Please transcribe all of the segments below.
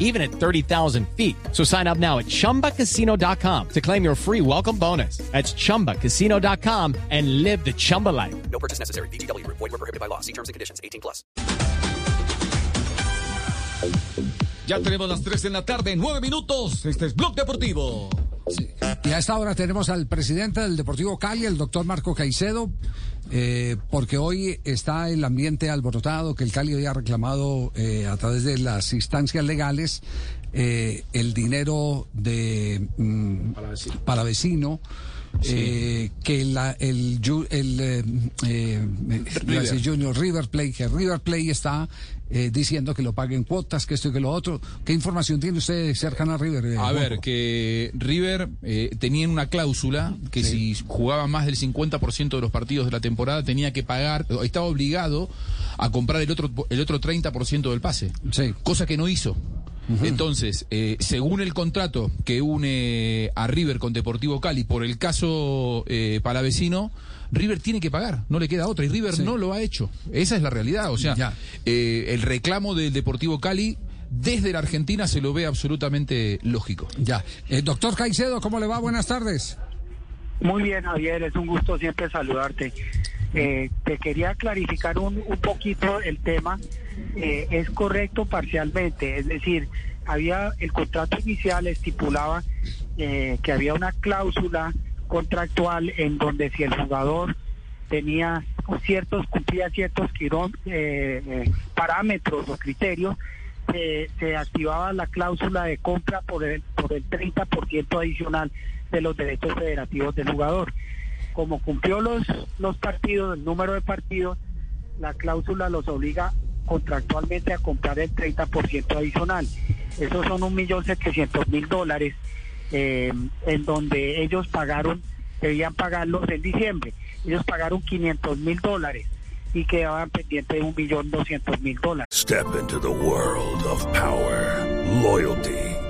even at 30,000 feet. So sign up now at chumbacasino.com to claim your free welcome bonus. That's chumbacasino.com and live the Chumba life. No purchase necessary. BGW. Void were prohibited by law. See terms and conditions. 18 plus. Ya tenemos las 3 en la tarde, 9 minutos. Este es Blog Deportivo. Y a esta hora tenemos al presidente del Deportivo Cali, el doctor Marco Caicedo, eh, porque hoy está el ambiente alborotado que el Cali había reclamado eh, a través de las instancias legales eh, el dinero de mm, Eh, que la, el, el eh, eh, decir Junior River Play, que River Play está eh, diciendo que lo paguen cuotas, que esto y que lo otro. ¿Qué información tiene usted cercana a River? eh, A ver, que River eh, tenía una cláusula que si jugaba más del 50% de los partidos de la temporada tenía que pagar, estaba obligado a comprar el otro, el otro 30% del pase. Sí. Cosa que no hizo. Entonces, eh, según el contrato que une a River con Deportivo Cali por el caso eh, Palavecino, River tiene que pagar, no le queda otra, y River Sí. no lo ha hecho. Esa es la realidad. O sea, eh, el reclamo del Deportivo Cali desde la Argentina se lo ve absolutamente lógico. Ya. Eh, doctor Caicedo, ¿cómo le va? Buenas tardes. Muy bien, Javier, es un gusto siempre saludarte. Eh, te quería clarificar un, un poquito el tema. Eh, es correcto parcialmente, es decir, había el contrato inicial estipulaba eh, que había una cláusula contractual en donde si el jugador tenía ciertos cumplía ciertos eh, eh, parámetros o criterios se activaba la cláusula de compra por el por el 30% adicional de los derechos federativos del jugador como cumplió los los partidos el número de partidos la cláusula los obliga contractualmente a comprar el 30% adicional esos son un millón setecientos mil dólares eh, en donde ellos pagaron, debían pagarlos en diciembre. Ellos pagaron 500 mil dólares y quedaban pendientes de un millón doscientos mil dólares. Step into the world of power, loyalty,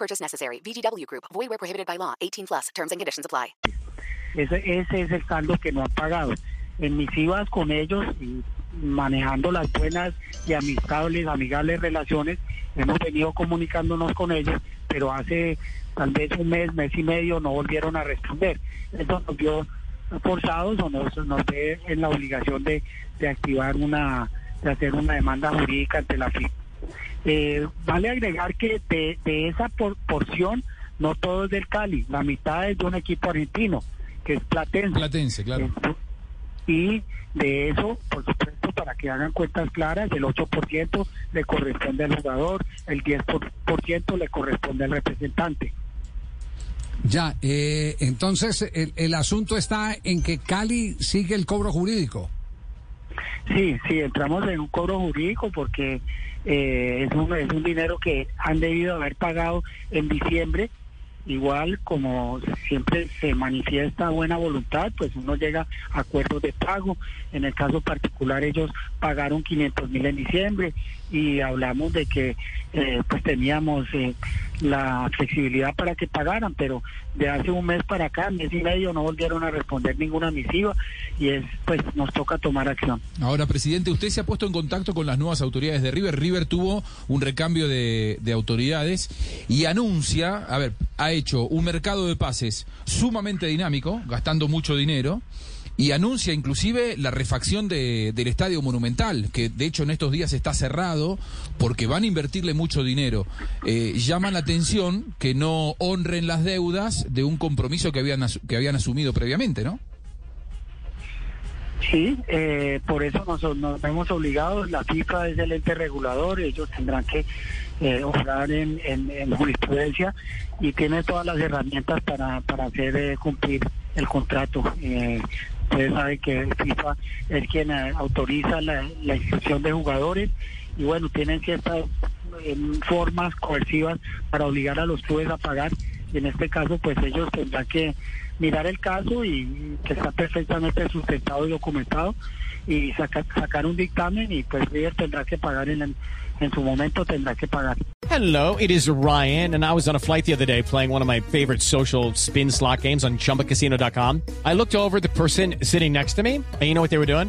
Purchase necessary. VGW Group. Void were prohibited by law. 18 plus. Terms and conditions apply. Ese, ese es el saldo que no han pagado. En mis con ellos, y manejando las buenas y amistables, amigables relaciones, hemos venido comunicándonos con ellos, pero hace tal vez un mes, mes y medio no volvieron a responder. Eso nos vio forzados o nos, nos ve en la obligación de, de activar una, de hacer una demanda jurídica ante la FIP. Eh, vale agregar que de, de esa por- porción no todo es del Cali, la mitad es de un equipo argentino, que es Platense. Platense, claro. Y de eso, por supuesto, para que hagan cuentas claras, el 8% le corresponde al jugador, el 10% le corresponde al representante. Ya, eh, entonces el, el asunto está en que Cali sigue el cobro jurídico. Sí, sí, entramos en un cobro jurídico porque eh, es, un, es un dinero que han debido haber pagado en diciembre. Igual como siempre se manifiesta buena voluntad, pues uno llega a acuerdos de pago. En el caso particular ellos pagaron 500 mil en diciembre y hablamos de que eh, pues teníamos eh, la flexibilidad para que pagaran, pero de hace un mes para acá, mes y medio, no volvieron a responder ninguna misiva y es pues nos toca tomar acción. Ahora, presidente, usted se ha puesto en contacto con las nuevas autoridades de River. River tuvo un recambio de, de autoridades y anuncia, a ver, ha hecho un mercado de pases sumamente dinámico, gastando mucho dinero. Y anuncia inclusive la refacción de- del Estadio Monumental, que de hecho en estos días está cerrado porque van a invertirle mucho dinero. Eh, llama la atención que no honren las deudas de un compromiso que habían, que habían asumido previamente, ¿no? Sí, eh, por eso nos, nos vemos obligados. La FIFA es el ente regulador, ellos tendrán que eh, obrar en, en, en jurisprudencia y tiene todas las herramientas para, hacer eh, cumplir el contrato. Eh, ustedes saben que FIFA es quien eh, autoriza la, la inscripción de jugadores y bueno, tienen ciertas eh, formas coercivas para obligar a los clubes a pagar y en este caso pues ellos tendrán que mirar el caso y que está perfectamente sustentado y documentado y sacar sacar un dictamen y pues River tendrá que pagar en, el- en su momento tendrá que pagar. Hello, it is Ryan, and I was on a flight the other day playing one of my favorite social spin slot games on chumbacasino.com. I looked over the person sitting next to me, and you know what they were doing?